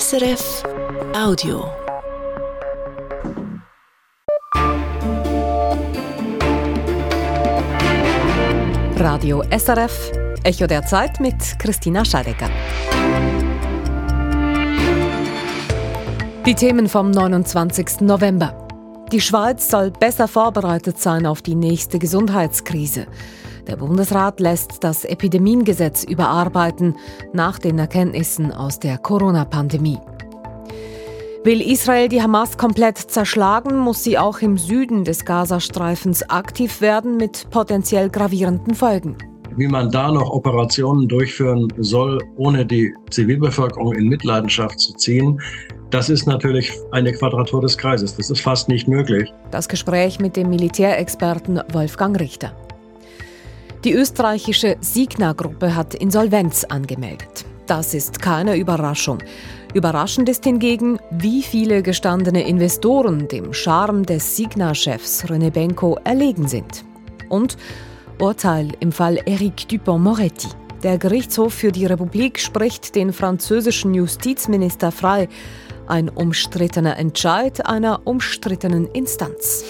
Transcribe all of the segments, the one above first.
SRF Audio. Radio SRF, Echo der Zeit mit Christina Scheidecker. Die Themen vom 29. November. Die Schweiz soll besser vorbereitet sein auf die nächste Gesundheitskrise. Der Bundesrat lässt das Epidemiengesetz überarbeiten nach den Erkenntnissen aus der Corona-Pandemie. Will Israel die Hamas komplett zerschlagen, muss sie auch im Süden des Gazastreifens aktiv werden mit potenziell gravierenden Folgen. Wie man da noch Operationen durchführen soll, ohne die Zivilbevölkerung in Mitleidenschaft zu ziehen, das ist natürlich eine Quadratur des Kreises. Das ist fast nicht möglich. Das Gespräch mit dem Militärexperten Wolfgang Richter. Die österreichische Signa-Gruppe hat Insolvenz angemeldet. Das ist keine Überraschung. Überraschend ist hingegen, wie viele gestandene Investoren dem Charme des Signa-Chefs René Benko erlegen sind. Und Urteil im Fall Eric Dupont-Moretti. Der Gerichtshof für die Republik spricht den französischen Justizminister frei. Ein umstrittener Entscheid einer umstrittenen Instanz.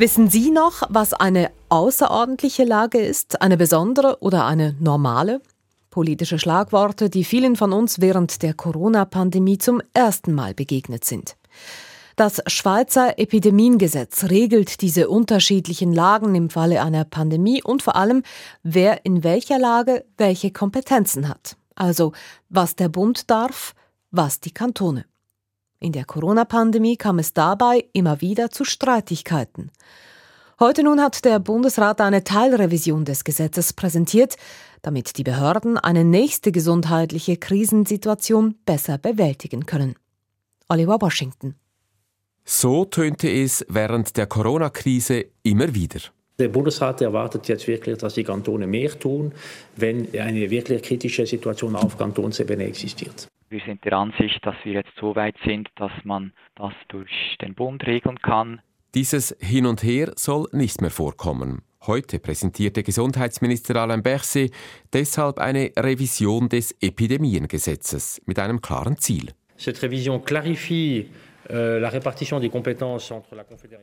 Wissen Sie noch, was eine außerordentliche Lage ist, eine besondere oder eine normale? Politische Schlagworte, die vielen von uns während der Corona-Pandemie zum ersten Mal begegnet sind. Das Schweizer Epidemiengesetz regelt diese unterschiedlichen Lagen im Falle einer Pandemie und vor allem, wer in welcher Lage welche Kompetenzen hat. Also was der Bund darf, was die Kantone. In der Corona-Pandemie kam es dabei immer wieder zu Streitigkeiten. Heute nun hat der Bundesrat eine Teilrevision des Gesetzes präsentiert, damit die Behörden eine nächste gesundheitliche Krisensituation besser bewältigen können. Oliver Washington. So tönte es während der Corona-Krise immer wieder. Der Bundesrat erwartet jetzt wirklich, dass die Kantone mehr tun, wenn eine wirklich kritische Situation auf Kantonsebene existiert. Wir sind der Ansicht, dass wir jetzt so weit sind, dass man das durch den Bund regeln kann. Dieses Hin und Her soll nicht mehr vorkommen. Heute präsentierte Gesundheitsminister Alain Berset deshalb eine Revision des Epidemiengesetzes mit einem klaren Ziel. Cette révision clarifie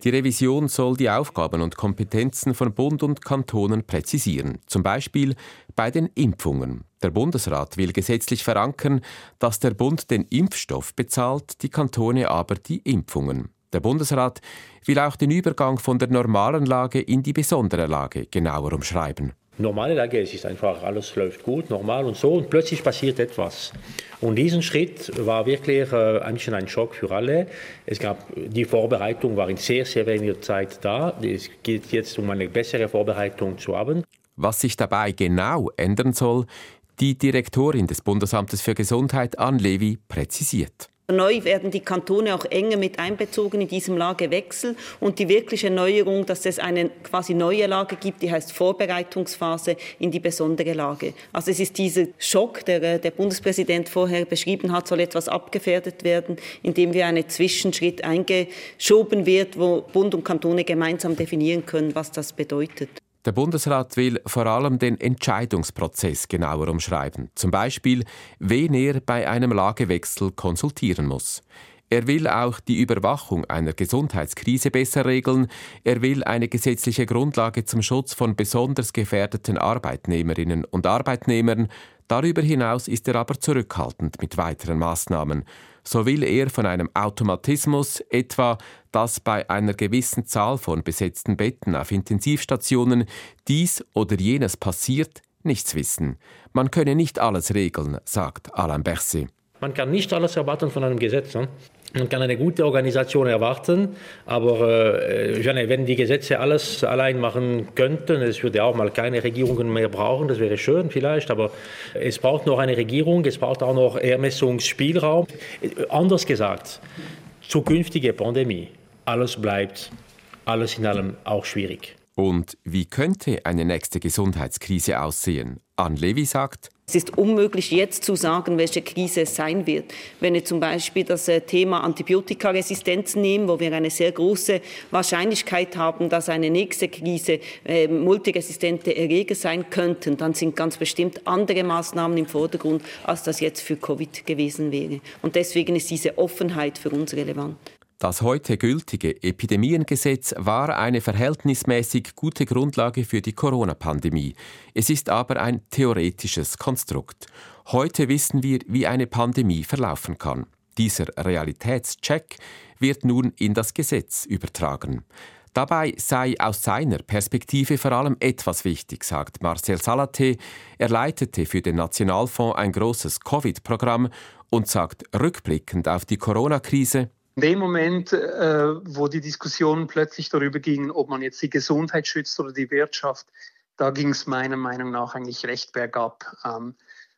die Revision soll die Aufgaben und Kompetenzen von Bund und Kantonen präzisieren, zum Beispiel bei den Impfungen. Der Bundesrat will gesetzlich verankern, dass der Bund den Impfstoff bezahlt, die Kantone aber die Impfungen. Der Bundesrat will auch den Übergang von der normalen Lage in die besondere Lage genauer umschreiben. Normale Lage, es ist einfach, alles läuft gut, normal und so, und plötzlich passiert etwas. Und diesen Schritt war wirklich äh, ein bisschen ein Schock für alle. Es gab, die Vorbereitung war in sehr, sehr weniger Zeit da. Es geht jetzt um eine bessere Vorbereitung zu haben. Was sich dabei genau ändern soll, die Direktorin des Bundesamtes für Gesundheit, Ann Levy, präzisiert. Neu werden die Kantone auch enger mit einbezogen in diesem Lagewechsel und die wirkliche Neuerung, dass es eine quasi neue Lage gibt, die heißt Vorbereitungsphase in die besondere Lage. Also es ist dieser Schock, der äh, der Bundespräsident vorher beschrieben hat, soll etwas abgefährdet werden, indem wir einen Zwischenschritt eingeschoben wird, wo Bund und Kantone gemeinsam definieren können, was das bedeutet. Der Bundesrat will vor allem den Entscheidungsprozess genauer umschreiben, zum Beispiel, wen er bei einem Lagewechsel konsultieren muss. Er will auch die Überwachung einer Gesundheitskrise besser regeln. Er will eine gesetzliche Grundlage zum Schutz von besonders gefährdeten Arbeitnehmerinnen und Arbeitnehmern. Darüber hinaus ist er aber zurückhaltend mit weiteren Maßnahmen so will er von einem Automatismus, etwa dass bei einer gewissen Zahl von besetzten Betten auf Intensivstationen dies oder jenes passiert, nichts wissen. Man könne nicht alles regeln, sagt Alain Berset. Man kann nicht alles erwarten von einem Gesetz. Ne? Man kann eine gute Organisation erwarten, aber äh, wenn die Gesetze alles allein machen könnten, es würde auch mal keine Regierungen mehr brauchen, das wäre schön vielleicht, aber es braucht noch eine Regierung, es braucht auch noch Ermessungsspielraum. Anders gesagt, zukünftige Pandemie, alles bleibt alles in allem auch schwierig. Und wie könnte eine nächste Gesundheitskrise aussehen? Anne Levy sagt, es ist unmöglich, jetzt zu sagen, welche Krise es sein wird. Wenn wir zum Beispiel das äh, Thema Antibiotikaresistenz nehmen, wo wir eine sehr große Wahrscheinlichkeit haben, dass eine nächste Krise äh, multiresistente Erreger sein könnten, dann sind ganz bestimmt andere Maßnahmen im Vordergrund, als das jetzt für Covid gewesen wäre. Und deswegen ist diese Offenheit für uns relevant. Das heute gültige Epidemiengesetz war eine verhältnismäßig gute Grundlage für die Corona-Pandemie. Es ist aber ein theoretisches Konstrukt. Heute wissen wir, wie eine Pandemie verlaufen kann. Dieser Realitätscheck wird nun in das Gesetz übertragen. Dabei sei aus seiner Perspektive vor allem etwas wichtig, sagt Marcel Salaté. Er leitete für den Nationalfonds ein großes Covid-Programm und sagt rückblickend auf die Corona-Krise, in dem Moment, äh, wo die Diskussion plötzlich darüber ging, ob man jetzt die Gesundheit schützt oder die Wirtschaft, da ging es meiner Meinung nach eigentlich recht bergab. Ähm,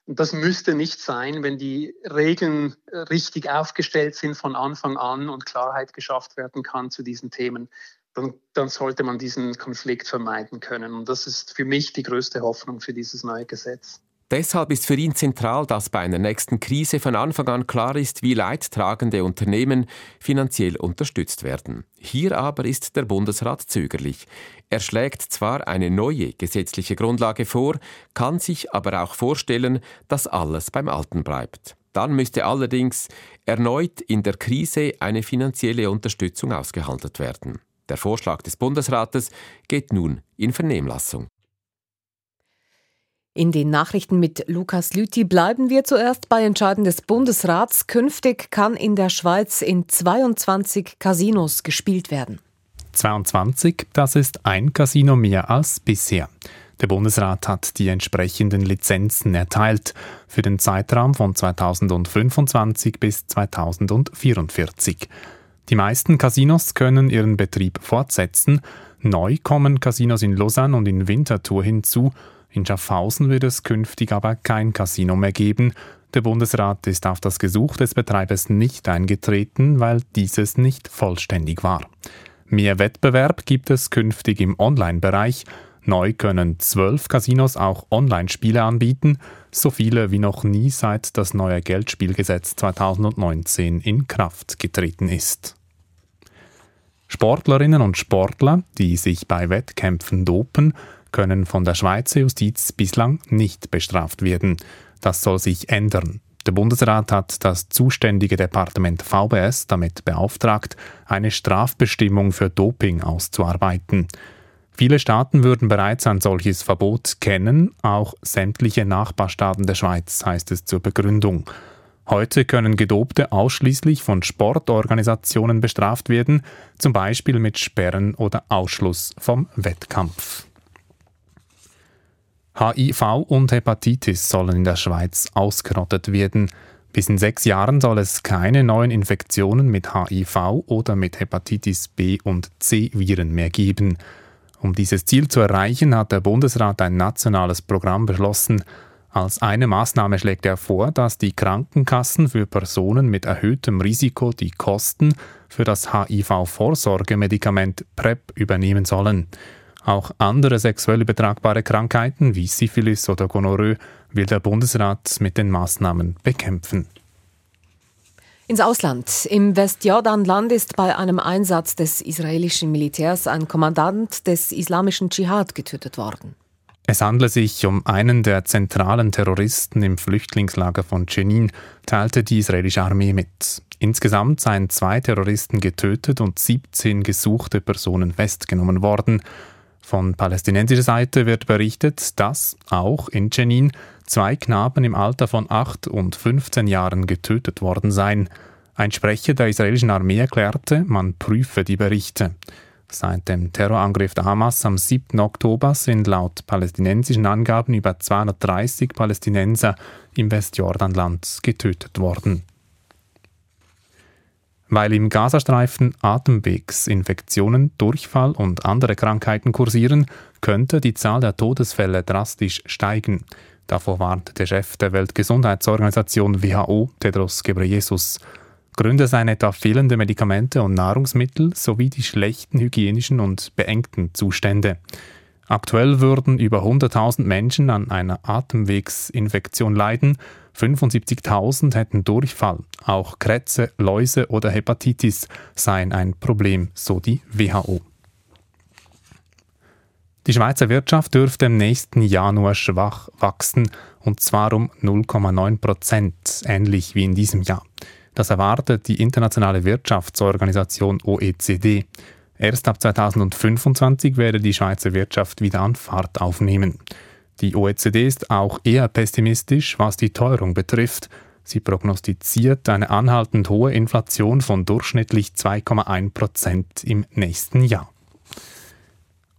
das müsste nicht sein, wenn die Regeln richtig aufgestellt sind von Anfang an und Klarheit geschafft werden kann zu diesen Themen. Dann, dann, sollte man diesen Konflikt vermeiden können. Und das ist für mich die größte Hoffnung für dieses neue Gesetz. Deshalb ist für ihn zentral, dass bei einer nächsten Krise von Anfang an klar ist, wie leidtragende Unternehmen finanziell unterstützt werden. Hier aber ist der Bundesrat zögerlich. Er schlägt zwar eine neue gesetzliche Grundlage vor, kann sich aber auch vorstellen, dass alles beim Alten bleibt. Dann müsste allerdings erneut in der Krise eine finanzielle Unterstützung ausgehandelt werden. Der Vorschlag des Bundesrates geht nun in Vernehmlassung. In den Nachrichten mit Lukas Lüthi bleiben wir zuerst bei Entscheiden des Bundesrats. Künftig kann in der Schweiz in 22 Casinos gespielt werden. 22, das ist ein Casino mehr als bisher. Der Bundesrat hat die entsprechenden Lizenzen erteilt für den Zeitraum von 2025 bis 2044. Die meisten Casinos können ihren Betrieb fortsetzen. Neu kommen Casinos in Lausanne und in Winterthur hinzu in Schaffhausen wird es künftig aber kein Casino mehr geben. Der Bundesrat ist auf das Gesuch des Betreibers nicht eingetreten, weil dieses nicht vollständig war. Mehr Wettbewerb gibt es künftig im Online-Bereich. Neu können zwölf Casinos auch Online-Spiele anbieten, so viele wie noch nie seit das neue Geldspielgesetz 2019 in Kraft getreten ist. Sportlerinnen und Sportler, die sich bei Wettkämpfen dopen, können von der Schweizer Justiz bislang nicht bestraft werden. Das soll sich ändern. Der Bundesrat hat das zuständige Departement VBS damit beauftragt, eine Strafbestimmung für Doping auszuarbeiten. Viele Staaten würden bereits ein solches Verbot kennen, auch sämtliche Nachbarstaaten der Schweiz, heißt es zur Begründung. Heute können Gedopte ausschließlich von Sportorganisationen bestraft werden, zum Beispiel mit Sperren oder Ausschluss vom Wettkampf. HIV und Hepatitis sollen in der Schweiz ausgerottet werden. Bis in sechs Jahren soll es keine neuen Infektionen mit HIV oder mit Hepatitis B und C Viren mehr geben. Um dieses Ziel zu erreichen, hat der Bundesrat ein nationales Programm beschlossen. Als eine Maßnahme schlägt er vor, dass die Krankenkassen für Personen mit erhöhtem Risiko die Kosten für das HIV-Vorsorgemedikament PrEP übernehmen sollen. Auch andere sexuell übertragbare Krankheiten wie Syphilis oder Gonorrhoe will der Bundesrat mit den Maßnahmen bekämpfen. Ins Ausland. Im Westjordanland ist bei einem Einsatz des israelischen Militärs ein Kommandant des islamischen Dschihad getötet worden. Es handle sich um einen der zentralen Terroristen im Flüchtlingslager von Jenin, teilte die israelische Armee mit. Insgesamt seien zwei Terroristen getötet und 17 gesuchte Personen festgenommen worden. Von palästinensischer Seite wird berichtet, dass auch in Jenin zwei Knaben im Alter von 8 und 15 Jahren getötet worden seien. Ein Sprecher der israelischen Armee erklärte, man prüfe die Berichte. Seit dem Terrorangriff der Hamas am 7. Oktober sind laut palästinensischen Angaben über 230 Palästinenser im Westjordanland getötet worden. Weil im Gazastreifen Atemwegsinfektionen, Durchfall und andere Krankheiten kursieren, könnte die Zahl der Todesfälle drastisch steigen. Davor warnt der Chef der Weltgesundheitsorganisation WHO, Tedros Ghebreyesus. Gründe seien etwa fehlende Medikamente und Nahrungsmittel sowie die schlechten hygienischen und beengten Zustände. Aktuell würden über 100.000 Menschen an einer Atemwegsinfektion leiden, 75.000 hätten Durchfall. Auch Krätze, Läuse oder Hepatitis seien ein Problem, so die WHO. Die Schweizer Wirtschaft dürfte im nächsten Jahr nur schwach wachsen, und zwar um 0,9 Prozent, ähnlich wie in diesem Jahr. Das erwartet die internationale Wirtschaftsorganisation OECD. Erst ab 2025 werde die Schweizer Wirtschaft wieder an Fahrt aufnehmen. Die OECD ist auch eher pessimistisch, was die Teuerung betrifft. Sie prognostiziert eine anhaltend hohe Inflation von durchschnittlich 2,1 Prozent im nächsten Jahr.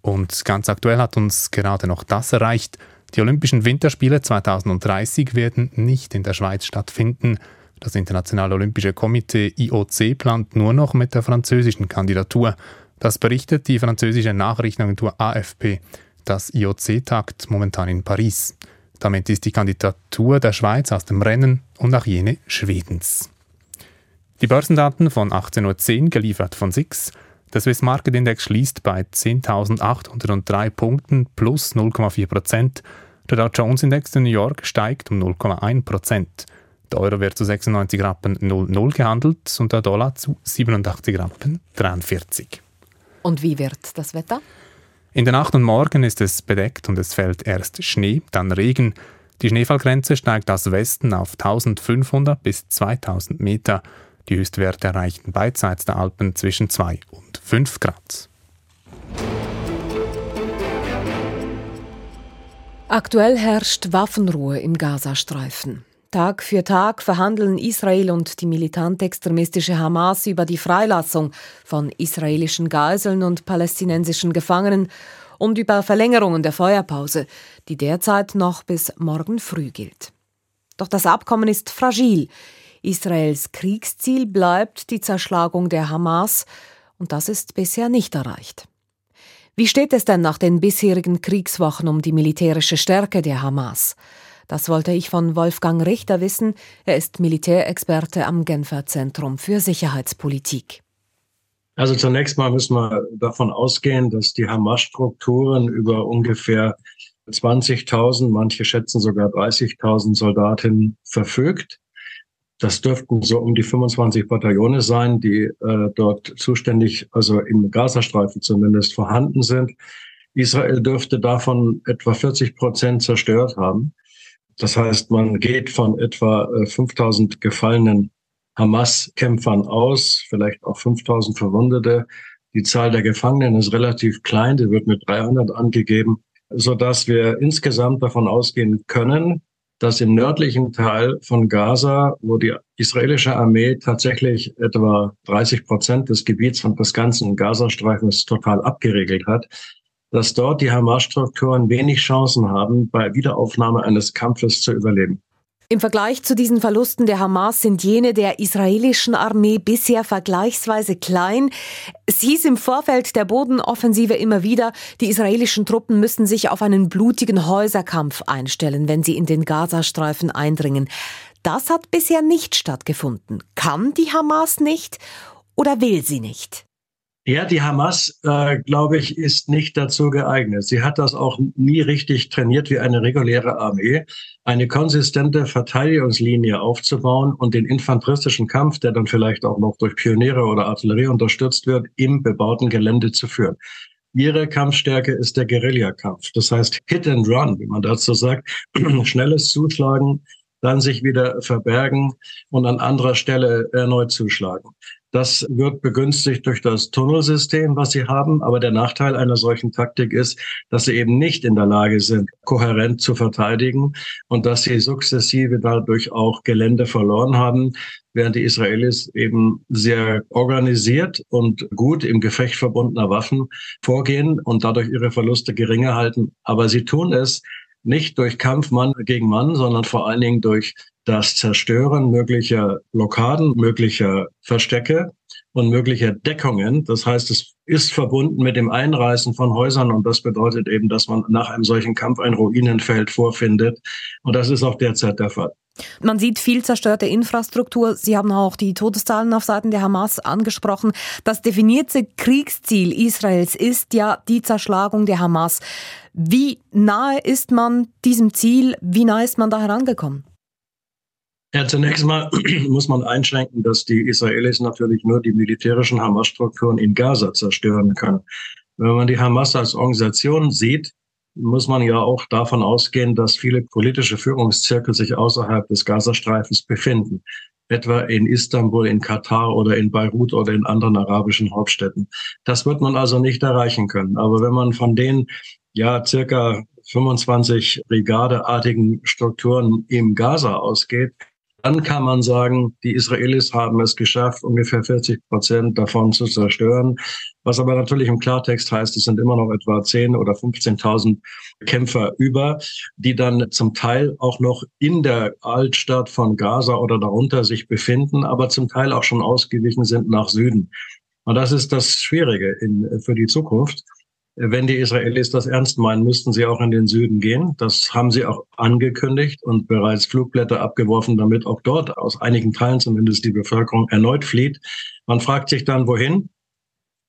Und ganz aktuell hat uns gerade noch das erreicht. Die Olympischen Winterspiele 2030 werden nicht in der Schweiz stattfinden. Das Internationale Olympische Komitee IOC plant nur noch mit der französischen Kandidatur. Das berichtet die französische Nachrichtenagentur AFP. Das IOC tagt momentan in Paris. Damit ist die Kandidatur der Schweiz aus dem Rennen und auch jene Schwedens. Die Börsendaten von 18.10 Uhr geliefert von SIX. Der Swiss Market Index schließt bei 10.803 Punkten plus 0,4 Prozent. Der Dow Jones Index in New York steigt um 0,1 Prozent. Der Euro wird zu 96 Rappen 00 gehandelt und der Dollar zu 87 Rappen 43. Und wie wird das Wetter? In der Nacht und Morgen ist es bedeckt und es fällt erst Schnee, dann Regen. Die Schneefallgrenze steigt aus Westen auf 1500 bis 2000 Meter. Die Höchstwerte erreichen beidseits der Alpen zwischen 2 und 5 Grad. Aktuell herrscht Waffenruhe im Gazastreifen. Tag für Tag verhandeln Israel und die militant-extremistische Hamas über die Freilassung von israelischen Geiseln und palästinensischen Gefangenen und über Verlängerungen der Feuerpause, die derzeit noch bis morgen früh gilt. Doch das Abkommen ist fragil. Israels Kriegsziel bleibt die Zerschlagung der Hamas, und das ist bisher nicht erreicht. Wie steht es denn nach den bisherigen Kriegswochen um die militärische Stärke der Hamas? Das wollte ich von Wolfgang Richter wissen. Er ist Militärexperte am Genfer Zentrum für Sicherheitspolitik. Also zunächst mal müssen wir davon ausgehen, dass die Hamas-Strukturen über ungefähr 20.000, manche schätzen sogar 30.000 Soldatinnen verfügt. Das dürften so um die 25 Bataillone sein, die äh, dort zuständig, also im Gazastreifen zumindest vorhanden sind. Israel dürfte davon etwa 40 Prozent zerstört haben. Das heißt, man geht von etwa 5000 äh, gefallenen Hamas-Kämpfern aus, vielleicht auch 5000 Verwundete. Die Zahl der Gefangenen ist relativ klein, die wird mit 300 angegeben, so dass wir insgesamt davon ausgehen können, dass im nördlichen Teil von Gaza, wo die israelische Armee tatsächlich etwa 30 Prozent des Gebiets und des ganzen Gazastreifens total abgeregelt hat, dass dort die Hamas-Strukturen wenig Chancen haben, bei Wiederaufnahme eines Kampfes zu überleben. Im Vergleich zu diesen Verlusten der Hamas sind jene der israelischen Armee bisher vergleichsweise klein. Es hieß im Vorfeld der Bodenoffensive immer wieder, die israelischen Truppen müssen sich auf einen blutigen Häuserkampf einstellen, wenn sie in den Gazastreifen eindringen. Das hat bisher nicht stattgefunden. Kann die Hamas nicht oder will sie nicht? Ja, die Hamas, äh, glaube ich, ist nicht dazu geeignet. Sie hat das auch nie richtig trainiert wie eine reguläre Armee, eine konsistente Verteidigungslinie aufzubauen und den infanteristischen Kampf, der dann vielleicht auch noch durch Pioniere oder Artillerie unterstützt wird, im bebauten Gelände zu führen. Ihre Kampfstärke ist der Guerillakampf. Das heißt Hit and Run, wie man dazu sagt. Schnelles Zuschlagen, dann sich wieder verbergen und an anderer Stelle erneut zuschlagen. Das wird begünstigt durch das Tunnelsystem, was sie haben. Aber der Nachteil einer solchen Taktik ist, dass sie eben nicht in der Lage sind, kohärent zu verteidigen und dass sie sukzessive dadurch auch Gelände verloren haben, während die Israelis eben sehr organisiert und gut im Gefecht verbundener Waffen vorgehen und dadurch ihre Verluste geringer halten. Aber sie tun es nicht durch Kampf Mann gegen Mann, sondern vor allen Dingen durch das Zerstören möglicher Blockaden, möglicher Verstecke und möglicher Deckungen. Das heißt, es ist verbunden mit dem Einreißen von Häusern und das bedeutet eben, dass man nach einem solchen Kampf ein Ruinenfeld vorfindet. Und das ist auch derzeit der Fall. Man sieht viel zerstörte Infrastruktur. Sie haben auch die Todeszahlen auf Seiten der Hamas angesprochen. Das definierte Kriegsziel Israels ist ja die Zerschlagung der Hamas. Wie nahe ist man diesem Ziel? Wie nahe ist man da herangekommen? Ja, zunächst mal muss man einschränken, dass die Israelis natürlich nur die militärischen Hamas-Strukturen in Gaza zerstören können. Wenn man die Hamas als Organisation sieht, muss man ja auch davon ausgehen, dass viele politische Führungszirkel sich außerhalb des Gazastreifens befinden. Etwa in Istanbul, in Katar oder in Beirut oder in anderen arabischen Hauptstädten. Das wird man also nicht erreichen können. Aber wenn man von den ja circa 25 brigadeartigen Strukturen im Gaza ausgeht, dann kann man sagen, die Israelis haben es geschafft, ungefähr 40 Prozent davon zu zerstören. Was aber natürlich im Klartext heißt, es sind immer noch etwa 10 oder 15.000 Kämpfer über, die dann zum Teil auch noch in der Altstadt von Gaza oder darunter sich befinden, aber zum Teil auch schon ausgewichen sind nach Süden. Und das ist das Schwierige in, für die Zukunft. Wenn die Israelis das ernst meinen, müssten sie auch in den Süden gehen. Das haben sie auch angekündigt und bereits Flugblätter abgeworfen, damit auch dort aus einigen Teilen zumindest die Bevölkerung erneut flieht. Man fragt sich dann, wohin?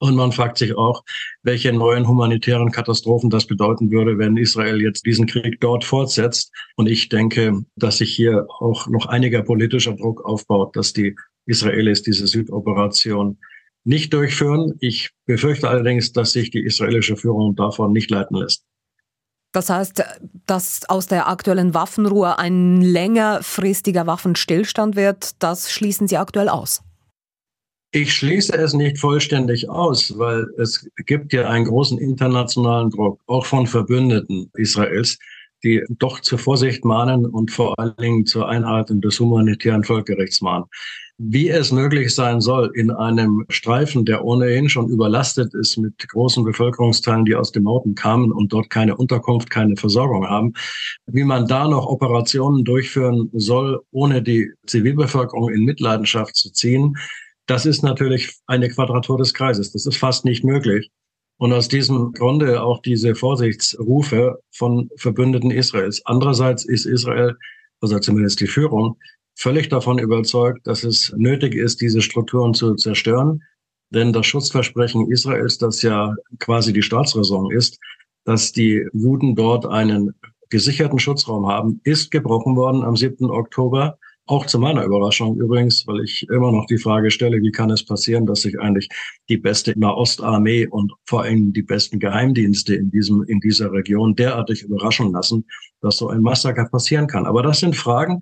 Und man fragt sich auch, welche neuen humanitären Katastrophen das bedeuten würde, wenn Israel jetzt diesen Krieg dort fortsetzt. Und ich denke, dass sich hier auch noch einiger politischer Druck aufbaut, dass die Israelis diese Südoperation nicht durchführen. Ich befürchte allerdings, dass sich die israelische Führung davon nicht leiten lässt. Das heißt, dass aus der aktuellen Waffenruhe ein längerfristiger Waffenstillstand wird, das schließen Sie aktuell aus. Ich schließe es nicht vollständig aus, weil es gibt ja einen großen internationalen Druck, auch von Verbündeten Israels, die doch zur Vorsicht mahnen und vor allen Dingen zur Einhaltung des humanitären Völkerrechts mahnen. Wie es möglich sein soll, in einem Streifen, der ohnehin schon überlastet ist mit großen Bevölkerungsteilen, die aus dem Norden kamen und dort keine Unterkunft, keine Versorgung haben, wie man da noch Operationen durchführen soll, ohne die Zivilbevölkerung in Mitleidenschaft zu ziehen, das ist natürlich eine Quadratur des Kreises. Das ist fast nicht möglich. Und aus diesem Grunde auch diese Vorsichtsrufe von Verbündeten Israels. Andererseits ist Israel, also zumindest die Führung, völlig davon überzeugt, dass es nötig ist, diese Strukturen zu zerstören. Denn das Schutzversprechen Israels, das ja quasi die Staatsräson ist, dass die Juden dort einen gesicherten Schutzraum haben, ist gebrochen worden am 7. Oktober. Auch zu meiner Überraschung übrigens, weil ich immer noch die Frage stelle, wie kann es passieren, dass sich eigentlich die beste Nahostarmee und vor allem die besten Geheimdienste in diesem, in dieser Region derartig überraschen lassen, dass so ein Massaker passieren kann. Aber das sind Fragen,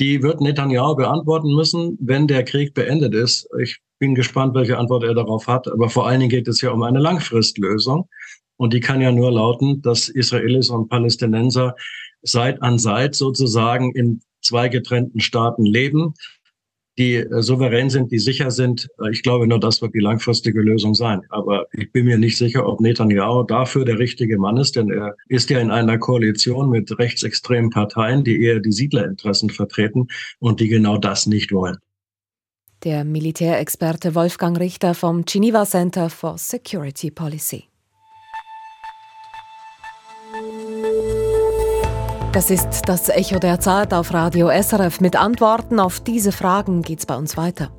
die wird Netanyahu beantworten müssen, wenn der Krieg beendet ist. Ich bin gespannt, welche Antwort er darauf hat. Aber vor allen Dingen geht es ja um eine Langfristlösung. Und die kann ja nur lauten, dass Israelis und Palästinenser Seit an Seit sozusagen in zwei getrennten Staaten leben die äh, souverän sind, die sicher sind. Äh, ich glaube, nur das wird die langfristige Lösung sein. Aber ich bin mir nicht sicher, ob Netanyahu dafür der richtige Mann ist, denn er ist ja in einer Koalition mit rechtsextremen Parteien, die eher die Siedlerinteressen vertreten und die genau das nicht wollen. Der Militärexperte Wolfgang Richter vom Geneva Center for Security Policy. Das ist das Echo der Zeit auf Radio SRF. Mit Antworten auf diese Fragen geht's bei uns weiter.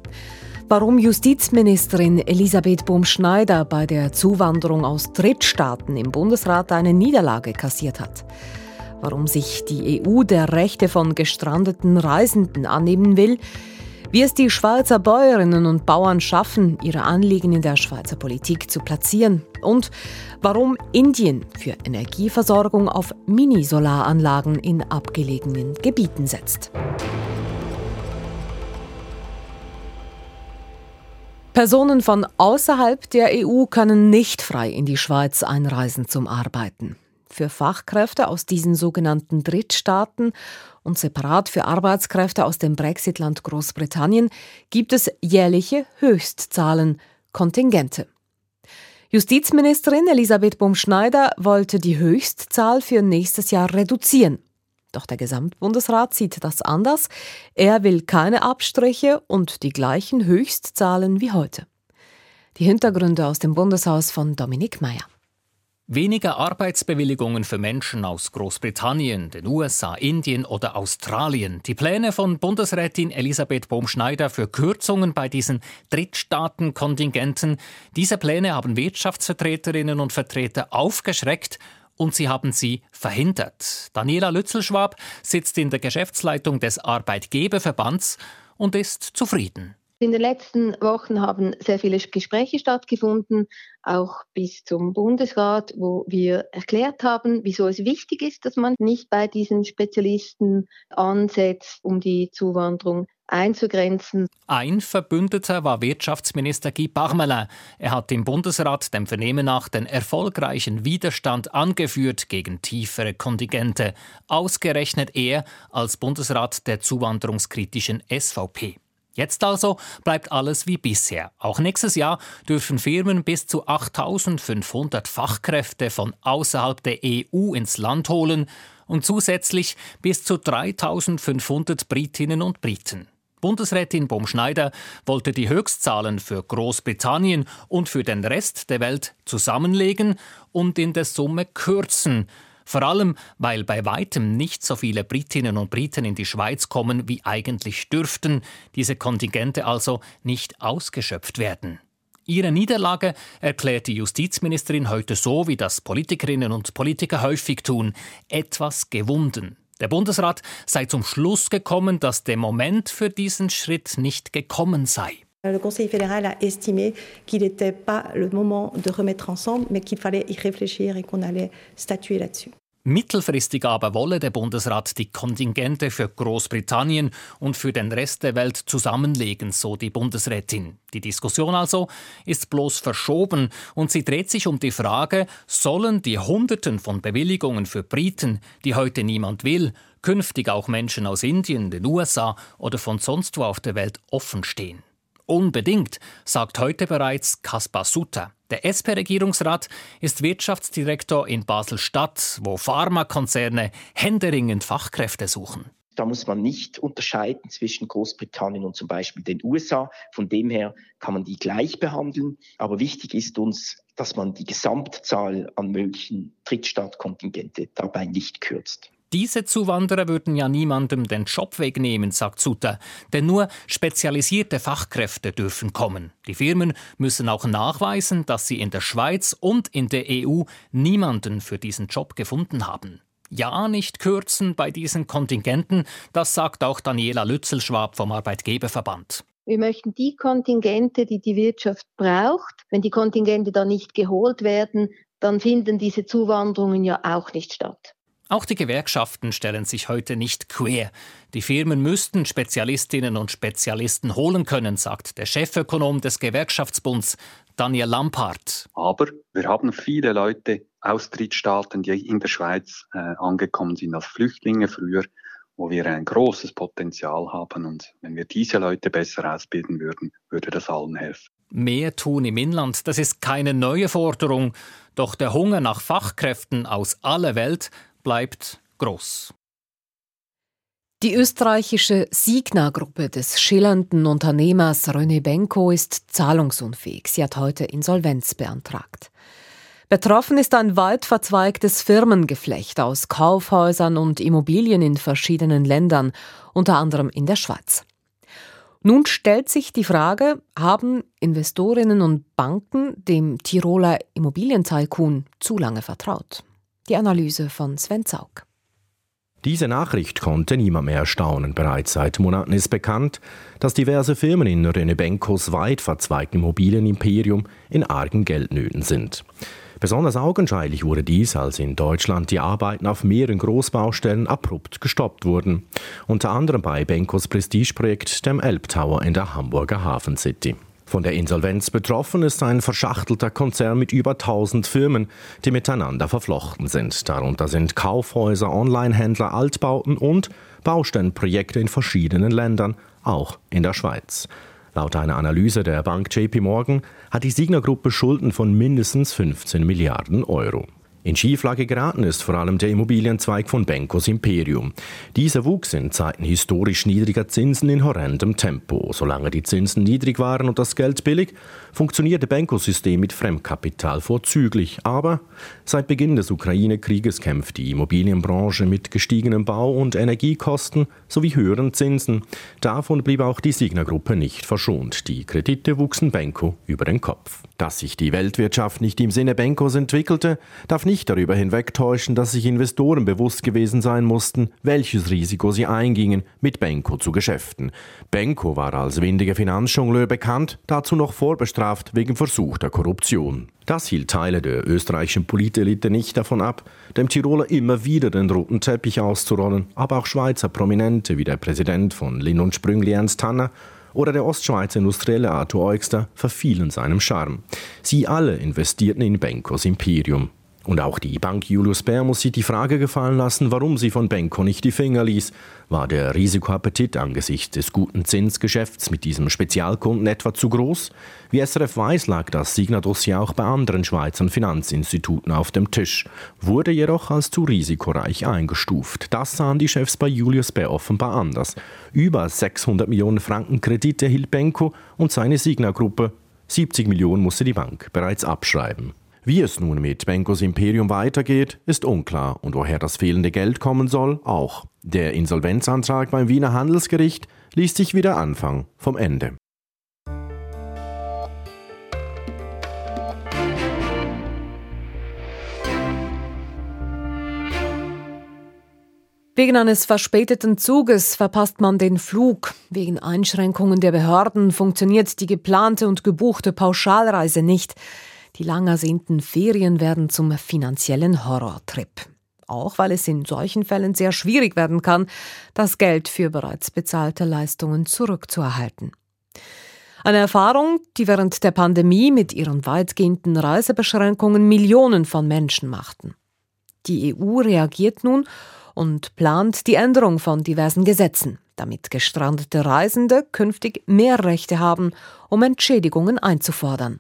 Warum Justizministerin Elisabeth Bohm-Schneider bei der Zuwanderung aus Drittstaaten im Bundesrat eine Niederlage kassiert hat. Warum sich die EU der Rechte von gestrandeten Reisenden annehmen will wie es die Schweizer Bäuerinnen und Bauern schaffen, ihre Anliegen in der Schweizer Politik zu platzieren und warum Indien für Energieversorgung auf Mini-Solaranlagen in abgelegenen Gebieten setzt. Personen von außerhalb der EU können nicht frei in die Schweiz einreisen zum Arbeiten. Für Fachkräfte aus diesen sogenannten Drittstaaten und separat für Arbeitskräfte aus dem Brexitland Großbritannien gibt es jährliche Höchstzahlen, Kontingente. Justizministerin Elisabeth Bumschneider wollte die Höchstzahl für nächstes Jahr reduzieren. Doch der Gesamtbundesrat sieht das anders. Er will keine Abstriche und die gleichen Höchstzahlen wie heute. Die Hintergründe aus dem Bundeshaus von Dominik Mayer. Weniger Arbeitsbewilligungen für Menschen aus Großbritannien, den USA, Indien oder Australien. Die Pläne von Bundesrätin Elisabeth Bohm-Schneider für Kürzungen bei diesen Drittstaatenkontingenten, diese Pläne haben Wirtschaftsvertreterinnen und Vertreter aufgeschreckt und sie haben sie verhindert. Daniela Lützelschwab sitzt in der Geschäftsleitung des Arbeitgeberverbands und ist zufrieden. In den letzten Wochen haben sehr viele Gespräche stattgefunden, auch bis zum Bundesrat, wo wir erklärt haben, wieso es wichtig ist, dass man nicht bei diesen Spezialisten ansetzt, um die Zuwanderung einzugrenzen. Ein Verbündeter war Wirtschaftsminister Guy Parmelin. Er hat im Bundesrat dem Vernehmen nach den erfolgreichen Widerstand angeführt gegen tiefere Kontingente. Ausgerechnet er als Bundesrat der zuwanderungskritischen SVP. Jetzt also bleibt alles wie bisher. Auch nächstes Jahr dürfen Firmen bis zu 8500 Fachkräfte von außerhalb der EU ins Land holen und zusätzlich bis zu 3500 Britinnen und Briten. Bundesrätin Baumschneider wollte die Höchstzahlen für Großbritannien und für den Rest der Welt zusammenlegen und in der Summe kürzen. Vor allem, weil bei weitem nicht so viele Britinnen und Briten in die Schweiz kommen, wie eigentlich dürften, diese Kontingente also nicht ausgeschöpft werden. Ihre Niederlage erklärt die Justizministerin heute so, wie das Politikerinnen und Politiker häufig tun, etwas gewunden. Der Bundesrat sei zum Schluss gekommen, dass der Moment für diesen Schritt nicht gekommen sei. Le Conseil fédéral a estimé qu'il n'était pas le moment de remettre ensemble, mais qu'il fallait y réfléchir et qu'on allait statuer là-dessus. Mittelfristig aber wolle der Bundesrat die Kontingente für Großbritannien und für den Rest der Welt zusammenlegen, so die Bundesrätin. Die Diskussion also ist bloß verschoben und sie dreht sich um die Frage, sollen die Hunderten von Bewilligungen für Briten, die heute niemand will, künftig auch Menschen aus Indien, den USA oder von sonst wo auf der Welt offen stehen? Unbedingt, sagt heute bereits Kaspar Sutter. Der SP-Regierungsrat ist Wirtschaftsdirektor in Basel-Stadt, wo Pharmakonzerne händeringend Fachkräfte suchen. Da muss man nicht unterscheiden zwischen Großbritannien und zum Beispiel den USA. Von dem her kann man die gleich behandeln. Aber wichtig ist uns, dass man die Gesamtzahl an möglichen Drittstaatkontingente dabei nicht kürzt. Diese Zuwanderer würden ja niemandem den Job wegnehmen, sagt Sutter, denn nur spezialisierte Fachkräfte dürfen kommen. Die Firmen müssen auch nachweisen, dass sie in der Schweiz und in der EU niemanden für diesen Job gefunden haben. Ja, nicht kürzen bei diesen Kontingenten, das sagt auch Daniela Lützelschwab vom Arbeitgeberverband. Wir möchten die Kontingente, die die Wirtschaft braucht, wenn die Kontingente dann nicht geholt werden, dann finden diese Zuwanderungen ja auch nicht statt. Auch die Gewerkschaften stellen sich heute nicht quer. Die Firmen müssten Spezialistinnen und Spezialisten holen können, sagt der Chefökonom des Gewerkschaftsbunds Daniel Lampard. Aber wir haben viele Leute aus Drittstaaten, die in der Schweiz äh, angekommen sind als Flüchtlinge früher, wo wir ein großes Potenzial haben. Und wenn wir diese Leute besser ausbilden würden, würde das allen helfen. Mehr tun im Inland, das ist keine neue Forderung. Doch der Hunger nach Fachkräften aus aller Welt bleibt groß. Die österreichische Signa-Gruppe des schillernden Unternehmers René Benko ist zahlungsunfähig. Sie hat heute Insolvenz beantragt. Betroffen ist ein weit verzweigtes Firmengeflecht aus Kaufhäusern und Immobilien in verschiedenen Ländern, unter anderem in der Schweiz. Nun stellt sich die Frage, haben Investorinnen und Banken dem Tiroler Immobilientycoon zu lange vertraut? Die Analyse von Sven Zaug. Diese Nachricht konnte niemand mehr erstaunen. Bereits seit Monaten ist bekannt, dass diverse Firmen in René Benkos weit verzweigten Immobilienimperium in argen Geldnöten sind. Besonders augenscheinlich wurde dies, als in Deutschland die Arbeiten auf mehreren Großbaustellen abrupt gestoppt wurden. Unter anderem bei Benkos Prestigeprojekt, dem Elbtower in der Hamburger Hafen City. Von der Insolvenz betroffen ist ein verschachtelter Konzern mit über 1000 Firmen, die miteinander verflochten sind. Darunter sind Kaufhäuser, Onlinehändler, Altbauten und Baustellenprojekte in verschiedenen Ländern, auch in der Schweiz. Laut einer Analyse der Bank JP Morgan hat die Signa-Gruppe Schulden von mindestens 15 Milliarden Euro. In Schieflage geraten ist vor allem der Immobilienzweig von Benkos Imperium. Dieser wuchs in Zeiten historisch niedriger Zinsen in horrendem Tempo. Solange die Zinsen niedrig waren und das Geld billig, funktionierte Benkos System mit Fremdkapital vorzüglich. Aber seit Beginn des Ukraine-Krieges kämpft die Immobilienbranche mit gestiegenen Bau- und Energiekosten sowie höheren Zinsen. Davon blieb auch die Signa-Gruppe nicht verschont. Die Kredite wuchsen Benko über den Kopf. Dass sich die Weltwirtschaft nicht im Sinne Benkos entwickelte, darf nicht darüber hinwegtäuschen, dass sich Investoren bewusst gewesen sein mussten, welches Risiko sie eingingen, mit Benko zu Geschäften. Benko war als windiger Finanzjongleur bekannt, dazu noch vorbestraft wegen versuchter Korruption. Das hielt Teile der österreichischen Politelite nicht davon ab, dem Tiroler immer wieder den roten Teppich auszurollen, aber auch Schweizer Prominente wie der Präsident von Linn und Sprüngli Ernst Tanner oder der Ostschweizer Industrielle Arthur Eugster verfielen seinem Charme. Sie alle investierten in Benkos Imperium. Und auch die Bank Julius Baer muss sich die Frage gefallen lassen, warum sie von Benko nicht die Finger ließ. War der Risikoappetit angesichts des guten Zinsgeschäfts mit diesem Spezialkunden etwa zu groß? Wie SRF weiß, lag das Signa-Dossier auch bei anderen Schweizer Finanzinstituten auf dem Tisch, wurde jedoch als zu risikoreich eingestuft. Das sahen die Chefs bei Julius Baer offenbar anders. Über 600 Millionen Franken Kredit erhielt Benko und seine Signa-Gruppe. 70 Millionen musste die Bank bereits abschreiben. Wie es nun mit Benkos Imperium weitergeht, ist unklar und woher das fehlende Geld kommen soll, auch. Der Insolvenzantrag beim Wiener Handelsgericht liest sich wieder Anfang vom Ende. Wegen eines verspäteten Zuges verpasst man den Flug. Wegen Einschränkungen der Behörden funktioniert die geplante und gebuchte Pauschalreise nicht. Die lang ersehnten Ferien werden zum finanziellen Horrortrip. Auch weil es in solchen Fällen sehr schwierig werden kann, das Geld für bereits bezahlte Leistungen zurückzuerhalten. Eine Erfahrung, die während der Pandemie mit ihren weitgehenden Reisebeschränkungen Millionen von Menschen machten. Die EU reagiert nun und plant die Änderung von diversen Gesetzen, damit gestrandete Reisende künftig mehr Rechte haben, um Entschädigungen einzufordern.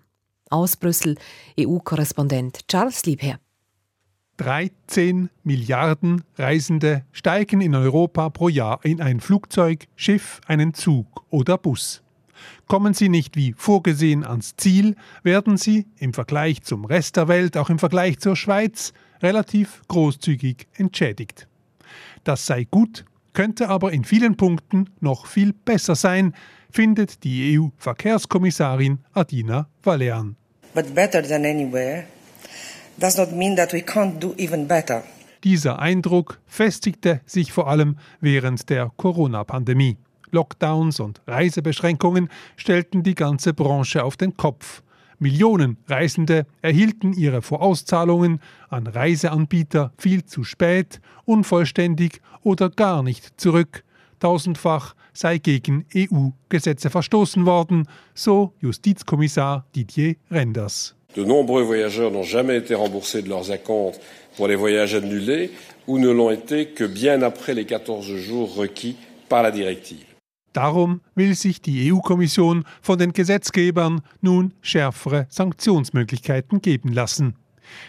Aus Brüssel EU-Korrespondent Charles Liebherr. 13 Milliarden Reisende steigen in Europa pro Jahr in ein Flugzeug, Schiff, einen Zug oder Bus. Kommen sie nicht wie vorgesehen ans Ziel, werden sie im Vergleich zum Rest der Welt, auch im Vergleich zur Schweiz, relativ großzügig entschädigt. Das sei gut, könnte aber in vielen Punkten noch viel besser sein, findet die EU-Verkehrskommissarin Adina Valean but better than anywhere does not mean that we can't do even better. Dieser Eindruck festigte sich vor allem während der Corona-Pandemie. Lockdowns und Reisebeschränkungen stellten die ganze Branche auf den Kopf. Millionen Reisende erhielten ihre Vorauszahlungen an Reiseanbieter viel zu spät, unvollständig oder gar nicht zurück. Tausendfach sei gegen EU-Gesetze verstoßen worden, so Justizkommissar Didier Renders. De nombreux voyageurs n'ont jamais été remboursés de leurs acomptes pour les voyages annulés ou ne l'ont été que bien après les 14 jours requis par la directive. Darum will sich die EU-Kommission von den Gesetzgebern nun schärfere Sanktionsmöglichkeiten geben lassen.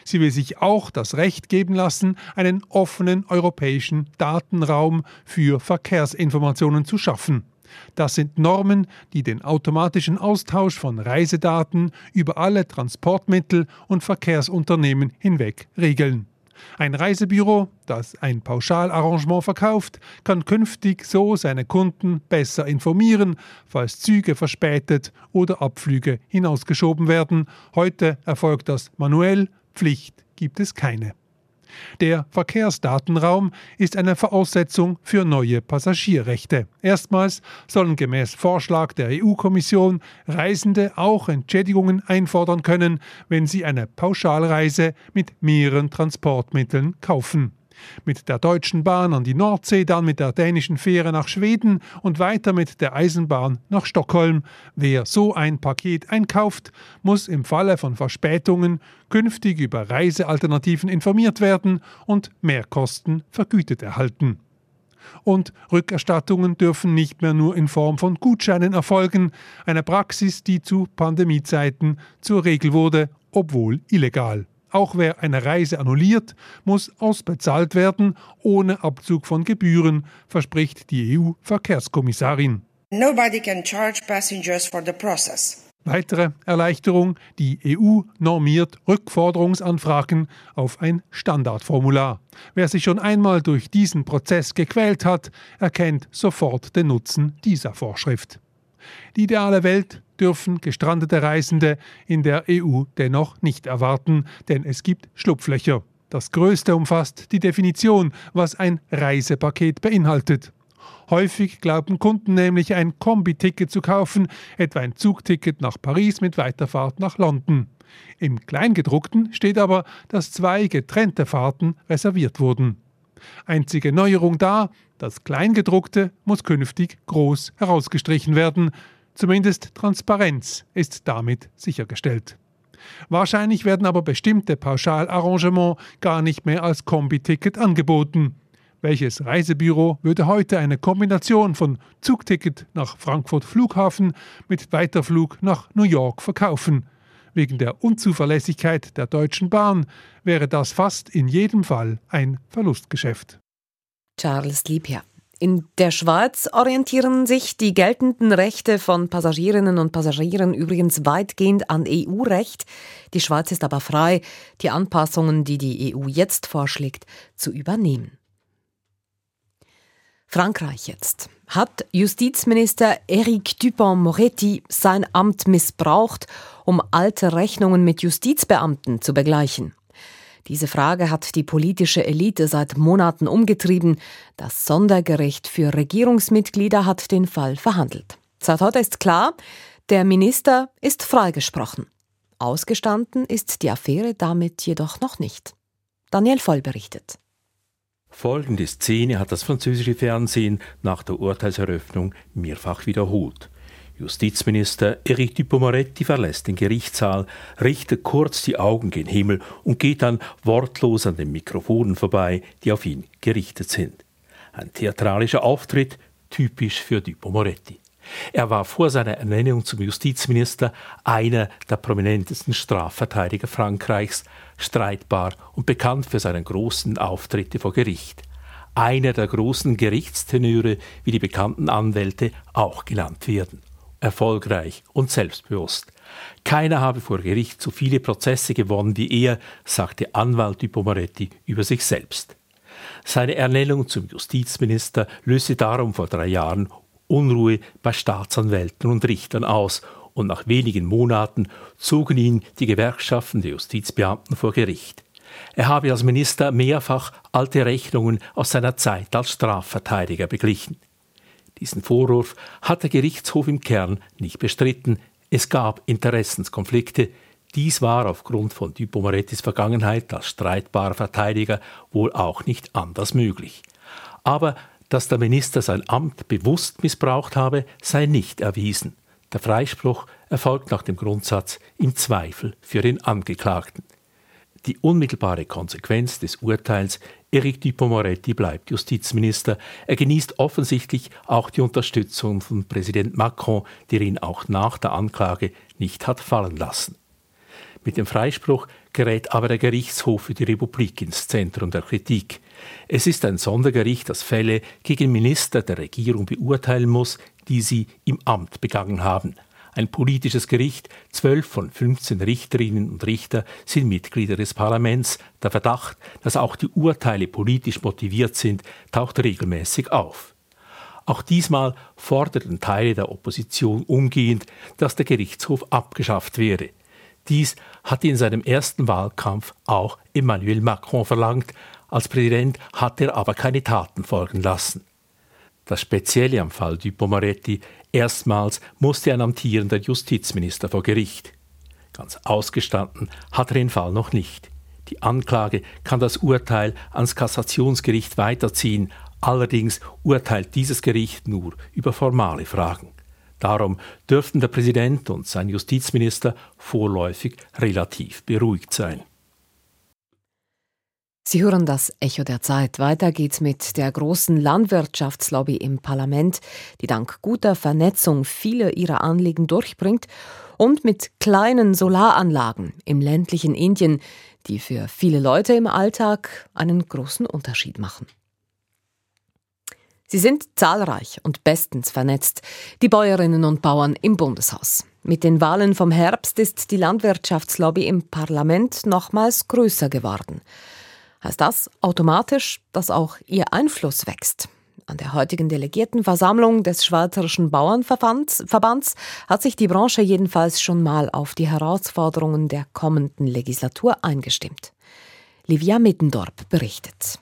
Sie will sich auch das Recht geben lassen, einen offenen europäischen Datenraum für Verkehrsinformationen zu schaffen. Das sind Normen, die den automatischen Austausch von Reisedaten über alle Transportmittel und Verkehrsunternehmen hinweg regeln. Ein Reisebüro, das ein Pauschalarrangement verkauft, kann künftig so seine Kunden besser informieren, falls Züge verspätet oder Abflüge hinausgeschoben werden. Heute erfolgt das manuell Pflicht gibt es keine. Der Verkehrsdatenraum ist eine Voraussetzung für neue Passagierrechte. Erstmals sollen gemäß Vorschlag der EU-Kommission Reisende auch Entschädigungen einfordern können, wenn sie eine Pauschalreise mit mehreren Transportmitteln kaufen mit der Deutschen Bahn an die Nordsee, dann mit der dänischen Fähre nach Schweden und weiter mit der Eisenbahn nach Stockholm. Wer so ein Paket einkauft, muss im Falle von Verspätungen künftig über Reisealternativen informiert werden und Mehrkosten vergütet erhalten. Und Rückerstattungen dürfen nicht mehr nur in Form von Gutscheinen erfolgen, eine Praxis, die zu Pandemiezeiten zur Regel wurde, obwohl illegal. Auch wer eine Reise annulliert, muss ausbezahlt werden, ohne Abzug von Gebühren, verspricht die EU-Verkehrskommissarin. Nobody can charge passengers for the process. Weitere Erleichterung, die EU normiert Rückforderungsanfragen auf ein Standardformular. Wer sich schon einmal durch diesen Prozess gequält hat, erkennt sofort den Nutzen dieser Vorschrift. Die ideale Welt dürfen gestrandete Reisende in der EU dennoch nicht erwarten, denn es gibt Schlupflöcher. Das größte umfasst die Definition, was ein Reisepaket beinhaltet. Häufig glauben Kunden nämlich ein Kombi-Ticket zu kaufen, etwa ein Zugticket nach Paris mit Weiterfahrt nach London. Im Kleingedruckten steht aber, dass zwei getrennte Fahrten reserviert wurden. Einzige Neuerung da, das Kleingedruckte muss künftig groß herausgestrichen werden. Zumindest Transparenz ist damit sichergestellt. Wahrscheinlich werden aber bestimmte Pauschalarrangements gar nicht mehr als Kombi-Ticket angeboten. Welches Reisebüro würde heute eine Kombination von Zugticket nach Frankfurt Flughafen mit Weiterflug nach New York verkaufen? Wegen der Unzuverlässigkeit der Deutschen Bahn wäre das fast in jedem Fall ein Verlustgeschäft. Charles Liebherr. In der Schweiz orientieren sich die geltenden Rechte von Passagierinnen und Passagieren übrigens weitgehend an EU-Recht. Die Schweiz ist aber frei, die Anpassungen, die die EU jetzt vorschlägt, zu übernehmen. Frankreich jetzt. Hat Justizminister Eric Dupont-Moretti sein Amt missbraucht, um alte Rechnungen mit Justizbeamten zu begleichen? Diese Frage hat die politische Elite seit Monaten umgetrieben. Das Sondergericht für Regierungsmitglieder hat den Fall verhandelt. Seit heute ist klar, der Minister ist freigesprochen. Ausgestanden ist die Affäre damit jedoch noch nicht. Daniel Voll berichtet. Folgende Szene hat das französische Fernsehen nach der Urteilseröffnung mehrfach wiederholt. Justizminister Eric Dupond-Moretti verlässt den Gerichtssaal, richtet kurz die Augen gen Himmel und geht dann wortlos an den Mikrofonen vorbei, die auf ihn gerichtet sind. Ein theatralischer Auftritt, typisch für Dupond-Moretti. Er war vor seiner Ernennung zum Justizminister einer der prominentesten Strafverteidiger Frankreichs, streitbar und bekannt für seine großen Auftritte vor Gericht. Einer der großen Gerichtstenöre, wie die bekannten Anwälte auch genannt werden. Erfolgreich und selbstbewusst. Keiner habe vor Gericht so viele Prozesse gewonnen wie er, sagte Anwalt Dupomaretti über sich selbst. Seine Ernennung zum Justizminister löste darum vor drei Jahren Unruhe bei Staatsanwälten und Richtern aus und nach wenigen Monaten zogen ihn die Gewerkschaften der Justizbeamten vor Gericht. Er habe als Minister mehrfach alte Rechnungen aus seiner Zeit als Strafverteidiger beglichen. Diesen Vorwurf hat der Gerichtshof im Kern nicht bestritten. Es gab Interessenskonflikte. Dies war aufgrund von Dupomarettis Vergangenheit als streitbarer Verteidiger wohl auch nicht anders möglich. Aber dass der Minister sein Amt bewusst missbraucht habe, sei nicht erwiesen. Der Freispruch erfolgt nach dem Grundsatz im Zweifel für den Angeklagten. Die unmittelbare Konsequenz des Urteils Eric Dupond-Moretti bleibt Justizminister. Er genießt offensichtlich auch die Unterstützung von Präsident Macron, der ihn auch nach der Anklage nicht hat fallen lassen. Mit dem Freispruch gerät aber der Gerichtshof für die Republik ins Zentrum der Kritik. Es ist ein Sondergericht, das Fälle gegen Minister der Regierung beurteilen muss, die sie im Amt begangen haben. Ein politisches Gericht, zwölf von 15 Richterinnen und Richter sind Mitglieder des Parlaments. Der Verdacht, dass auch die Urteile politisch motiviert sind, taucht regelmäßig auf. Auch diesmal forderten Teile der Opposition umgehend, dass der Gerichtshof abgeschafft werde. Dies hat in seinem ersten Wahlkampf auch Emmanuel Macron verlangt, als Präsident hat er aber keine Taten folgen lassen. Das Spezielle am Fall Dupond-Moretti, erstmals musste ein amtierender Justizminister vor Gericht. Ganz ausgestanden hat er den Fall noch nicht. Die Anklage kann das Urteil ans Kassationsgericht weiterziehen, allerdings urteilt dieses Gericht nur über formale Fragen. Darum dürften der Präsident und sein Justizminister vorläufig relativ beruhigt sein. Sie hören das Echo der Zeit. Weiter geht's mit der großen Landwirtschaftslobby im Parlament, die dank guter Vernetzung viele ihrer Anliegen durchbringt, und mit kleinen Solaranlagen im ländlichen Indien, die für viele Leute im Alltag einen großen Unterschied machen. Sie sind zahlreich und bestens vernetzt, die Bäuerinnen und Bauern im Bundeshaus. Mit den Wahlen vom Herbst ist die Landwirtschaftslobby im Parlament nochmals größer geworden heißt das automatisch, dass auch ihr Einfluss wächst. An der heutigen Delegiertenversammlung des Schweizerischen Bauernverbands hat sich die Branche jedenfalls schon mal auf die Herausforderungen der kommenden Legislatur eingestimmt. Livia Mittendorp berichtet.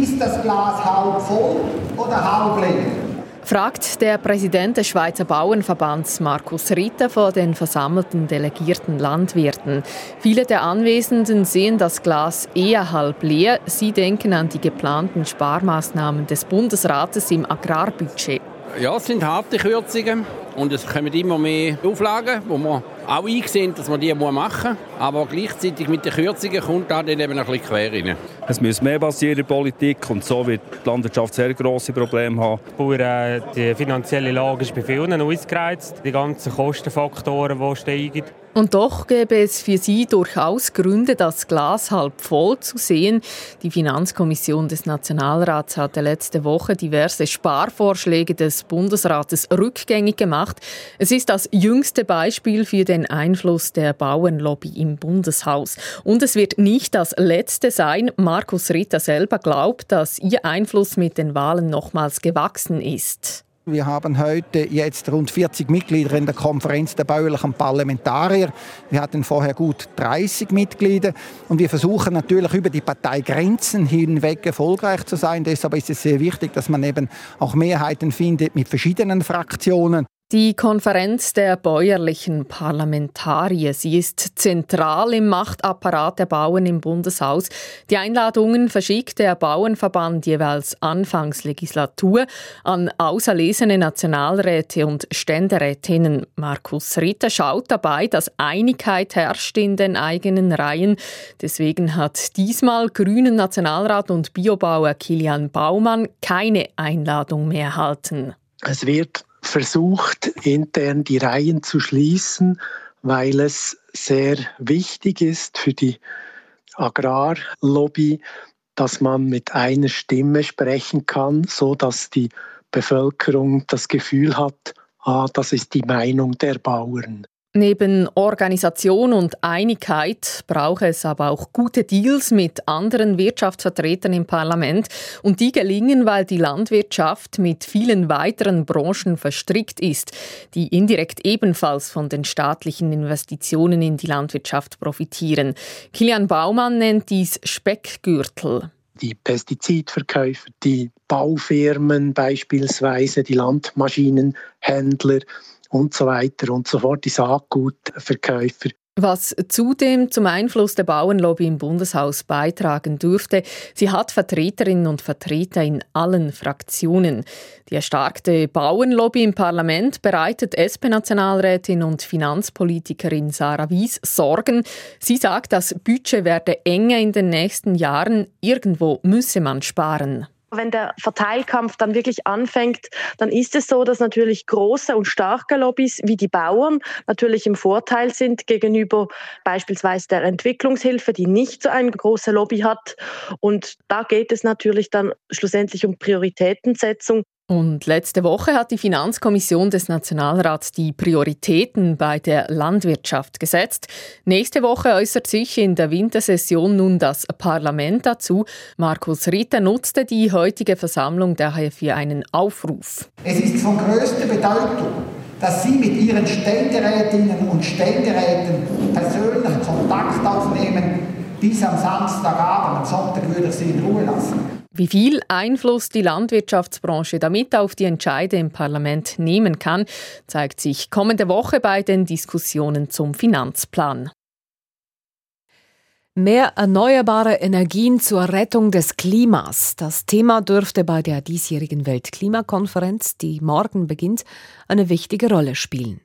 Ist das Glas halb voll oder halb leer? Fragt der Präsident des Schweizer Bauernverbands Markus Ritter vor den versammelten delegierten Landwirten. Viele der Anwesenden sehen das Glas eher halb leer. Sie denken an die geplanten Sparmaßnahmen des Bundesrates im Agrarbudget. Ja, es sind harte Kürzungen und es kommen immer mehr Auflagen, wo man auch eingesehen, dass man die machen muss. Aber gleichzeitig mit den Kürzungen kommt da dann eben ein bisschen quer rein. Es muss mehr passieren in der Politik und so wird die Landwirtschaft sehr grosse Probleme haben. Die, Bauern, äh, die finanzielle Lage ist bei vielen ausgereizt. Die ganzen Kostenfaktoren, die steigen. Und doch gäbe es für sie durchaus Gründe, das Glas halb voll zu sehen. Die Finanzkommission des Nationalrats hatte letzte Woche diverse Sparvorschläge des Bundesrates rückgängig gemacht. Es ist das jüngste Beispiel für den Einfluss der Bauernlobby im Bundeshaus. Und es wird nicht das letzte sein. Markus Ritter selber glaubt, dass ihr Einfluss mit den Wahlen nochmals gewachsen ist. Wir haben heute jetzt rund 40 Mitglieder in der Konferenz der bäuerlichen Parlamentarier. Wir hatten vorher gut 30 Mitglieder und wir versuchen natürlich über die Parteigrenzen hinweg erfolgreich zu sein. Deshalb ist es sehr wichtig, dass man eben auch Mehrheiten findet mit verschiedenen Fraktionen. Die Konferenz der bäuerlichen Parlamentarier, sie ist zentral im Machtapparat der Bauern im Bundeshaus. Die Einladungen verschickt der Bauernverband jeweils anfangs Legislatur an auserlesene Nationalräte und Ständerätinnen. Markus Ritter schaut dabei, dass Einigkeit herrscht in den eigenen Reihen. Deswegen hat diesmal Grünen Nationalrat und Biobauer Kilian Baumann keine Einladung mehr erhalten. Es wird versucht, intern die Reihen zu schließen, weil es sehr wichtig ist für die Agrarlobby, dass man mit einer Stimme sprechen kann, so dass die Bevölkerung das Gefühl hat, ah, das ist die Meinung der Bauern. Neben Organisation und Einigkeit brauche es aber auch gute Deals mit anderen Wirtschaftsvertretern im Parlament. Und die gelingen, weil die Landwirtschaft mit vielen weiteren Branchen verstrickt ist, die indirekt ebenfalls von den staatlichen Investitionen in die Landwirtschaft profitieren. Kilian Baumann nennt dies Speckgürtel die Pestizidverkäufer, die Baufirmen beispielsweise, die Landmaschinenhändler, und so weiter und so fort, die Saatgutverkäufer. Was zudem zum Einfluss der Bauernlobby im Bundeshaus beitragen dürfte, sie hat Vertreterinnen und Vertreter in allen Fraktionen. Die erstarkte Bauernlobby im Parlament bereitet SP-Nationalrätin und Finanzpolitikerin Sarah Wies Sorgen. Sie sagt, das Budget werde enger in den nächsten Jahren. Irgendwo müsse man sparen. Wenn der Verteilkampf dann wirklich anfängt, dann ist es so, dass natürlich große und starke Lobbys wie die Bauern natürlich im Vorteil sind gegenüber beispielsweise der Entwicklungshilfe, die nicht so eine große Lobby hat. Und da geht es natürlich dann schlussendlich um Prioritätensetzung. Und letzte Woche hat die Finanzkommission des Nationalrats die Prioritäten bei der Landwirtschaft gesetzt. Nächste Woche äußert sich in der Wintersession nun das Parlament dazu. Markus Ritter nutzte die heutige Versammlung daher für einen Aufruf. Es ist von größter Bedeutung, dass Sie mit Ihren Ständerätinnen und Ständeräten persönlich Kontakt aufnehmen. Bis am Samstagabend, am Sonntag würde ich Sie in Ruhe lassen. Wie viel Einfluss die Landwirtschaftsbranche damit auf die Entscheide im Parlament nehmen kann, zeigt sich kommende Woche bei den Diskussionen zum Finanzplan. Mehr erneuerbare Energien zur Rettung des Klimas. Das Thema dürfte bei der diesjährigen Weltklimakonferenz, die morgen beginnt, eine wichtige Rolle spielen.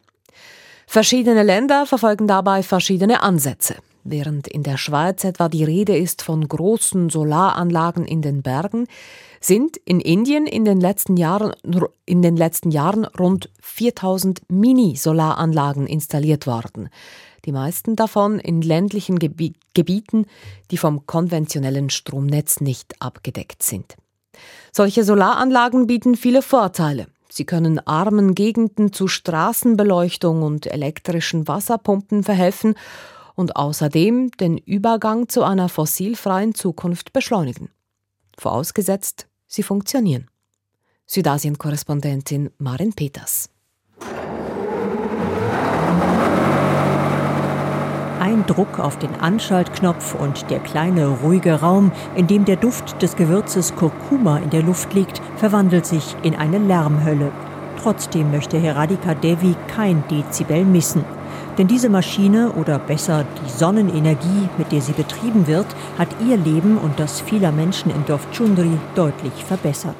Verschiedene Länder verfolgen dabei verschiedene Ansätze. Während in der Schweiz etwa die Rede ist von großen Solaranlagen in den Bergen, sind in Indien in den letzten Jahren, in den letzten Jahren rund 4000 Mini-Solaranlagen installiert worden. Die meisten davon in ländlichen Gebieten, die vom konventionellen Stromnetz nicht abgedeckt sind. Solche Solaranlagen bieten viele Vorteile. Sie können armen Gegenden zu Straßenbeleuchtung und elektrischen Wasserpumpen verhelfen und außerdem den Übergang zu einer fossilfreien Zukunft beschleunigen. Vorausgesetzt, sie funktionieren. Südasien-Korrespondentin Marin Peters. Ein Druck auf den Anschaltknopf und der kleine, ruhige Raum, in dem der Duft des Gewürzes Kurkuma in der Luft liegt, verwandelt sich in eine Lärmhölle. Trotzdem möchte Heradika Devi kein Dezibel missen. Denn diese Maschine oder besser die Sonnenenergie, mit der sie betrieben wird, hat ihr Leben und das vieler Menschen im Dorf Chundri deutlich verbessert.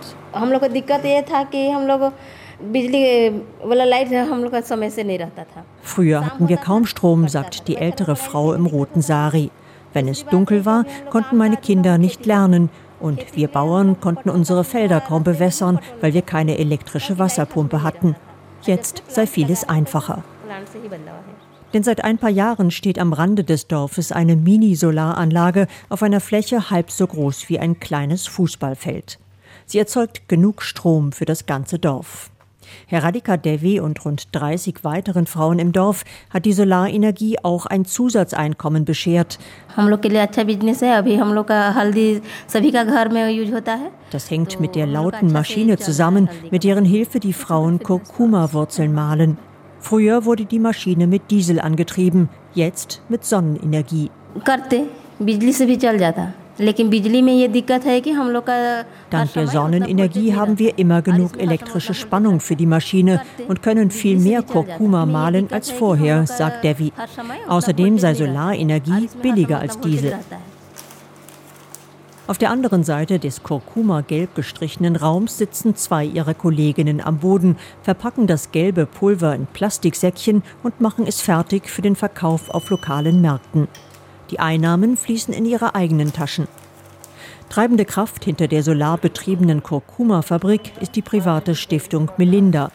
Früher hatten wir kaum Strom, sagt die ältere Frau im roten Sari. Wenn es dunkel war, konnten meine Kinder nicht lernen und wir Bauern konnten unsere Felder kaum bewässern, weil wir keine elektrische Wasserpumpe hatten. Jetzt sei vieles einfacher. Denn seit ein paar Jahren steht am Rande des Dorfes eine Mini-Solaranlage auf einer Fläche halb so groß wie ein kleines Fußballfeld. Sie erzeugt genug Strom für das ganze Dorf. Herr Radhika Devi und rund 30 weiteren Frauen im Dorf hat die Solarenergie auch ein Zusatzeinkommen beschert. Das hängt mit der lauten Maschine zusammen, mit deren Hilfe die Frauen Kurkuma-Wurzeln mahlen. Früher wurde die Maschine mit Diesel angetrieben, jetzt mit Sonnenenergie. Dank der Sonnenenergie haben wir immer genug elektrische Spannung für die Maschine und können viel mehr Kurkuma mahlen als vorher, sagt Devi. Außerdem sei Solarenergie billiger als Diesel. Auf der anderen Seite des Kurkuma-gelb gestrichenen Raums sitzen zwei ihrer Kolleginnen am Boden, verpacken das gelbe Pulver in Plastiksäckchen und machen es fertig für den Verkauf auf lokalen Märkten. Die Einnahmen fließen in ihre eigenen Taschen. Treibende Kraft hinter der solarbetriebenen Kurkuma-Fabrik ist die private Stiftung Melinda.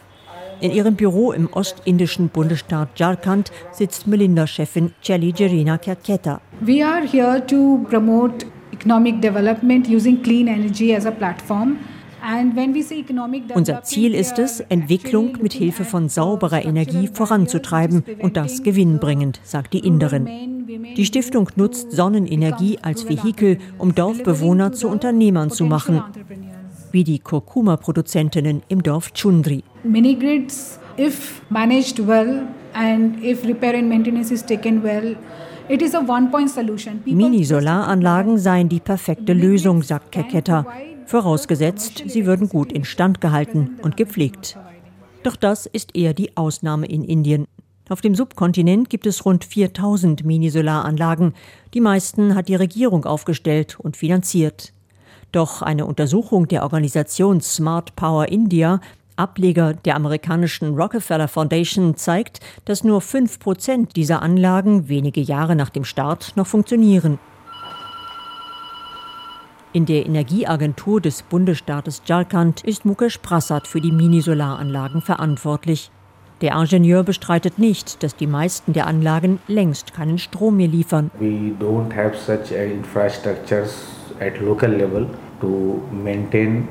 In ihrem Büro im ostindischen Bundesstaat Jharkhand sitzt Melinda-Chefin Chelly Jerina Kerketa. We are here to promote economic development using clean energy as a platform. Unser Ziel ist es, Entwicklung mit Hilfe von sauberer Energie voranzutreiben und das gewinnbringend, sagt die Inderin. Die Stiftung nutzt Sonnenenergie als Vehikel, um Dorfbewohner zu Unternehmern zu machen, wie die Kurkuma-Produzentinnen im Dorf Chundri. Mini-grids, if managed well and if repair and maintenance is taken well, Mini-Solaranlagen seien die perfekte Lösung, sagt Keketa, vorausgesetzt, sie würden gut instand gehalten und gepflegt. Doch das ist eher die Ausnahme in Indien. Auf dem Subkontinent gibt es rund 4000 Mini-Solaranlagen. Die meisten hat die Regierung aufgestellt und finanziert. Doch eine Untersuchung der Organisation Smart Power India Ableger der amerikanischen Rockefeller Foundation zeigt, dass nur 5 Prozent dieser Anlagen wenige Jahre nach dem Start noch funktionieren. In der Energieagentur des Bundesstaates Jharkhand ist Mukesh Prasad für die Minisolaranlagen verantwortlich. Der Ingenieur bestreitet nicht, dass die meisten der Anlagen längst keinen Strom mehr liefern. We don't have such infrastructures at local level to maintain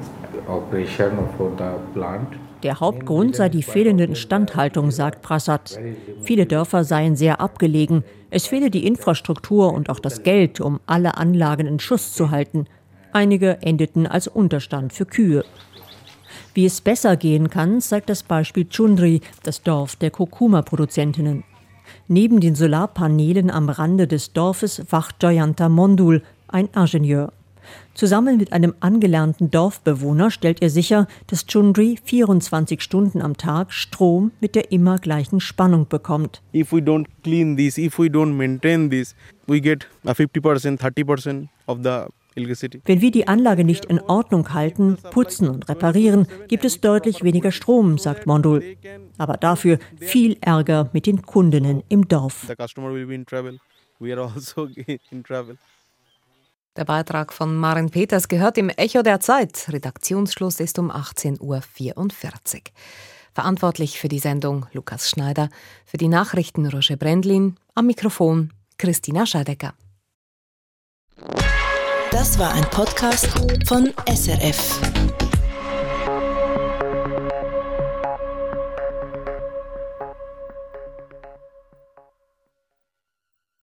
der Hauptgrund sei die fehlende Instandhaltung, sagt Prasad. Viele Dörfer seien sehr abgelegen. Es fehle die Infrastruktur und auch das Geld, um alle Anlagen in Schuss zu halten. Einige endeten als Unterstand für Kühe. Wie es besser gehen kann, zeigt das Beispiel Chundri, das Dorf der Kurkuma-Produzentinnen. Neben den Solarpanelen am Rande des Dorfes wacht Jayanta Mondul, ein Ingenieur. Zusammen mit einem angelernten Dorfbewohner stellt er sicher, dass Chundri 24 Stunden am Tag Strom mit der immer gleichen Spannung bekommt. If we don't clean this, if we don't maintain this, we get 50%, 30% of the wenn wir die Anlage nicht in Ordnung halten, putzen und reparieren, gibt es deutlich weniger Strom, sagt Mondul. Aber dafür viel Ärger mit den Kundinnen im Dorf. we are also in trouble. Der Beitrag von Maren Peters gehört im Echo der Zeit. Redaktionsschluss ist um 18.44 Uhr. Verantwortlich für die Sendung Lukas Schneider, für die Nachrichten Roger Brendlin, am Mikrofon Christina Scheidecker. Das war ein Podcast von SRF.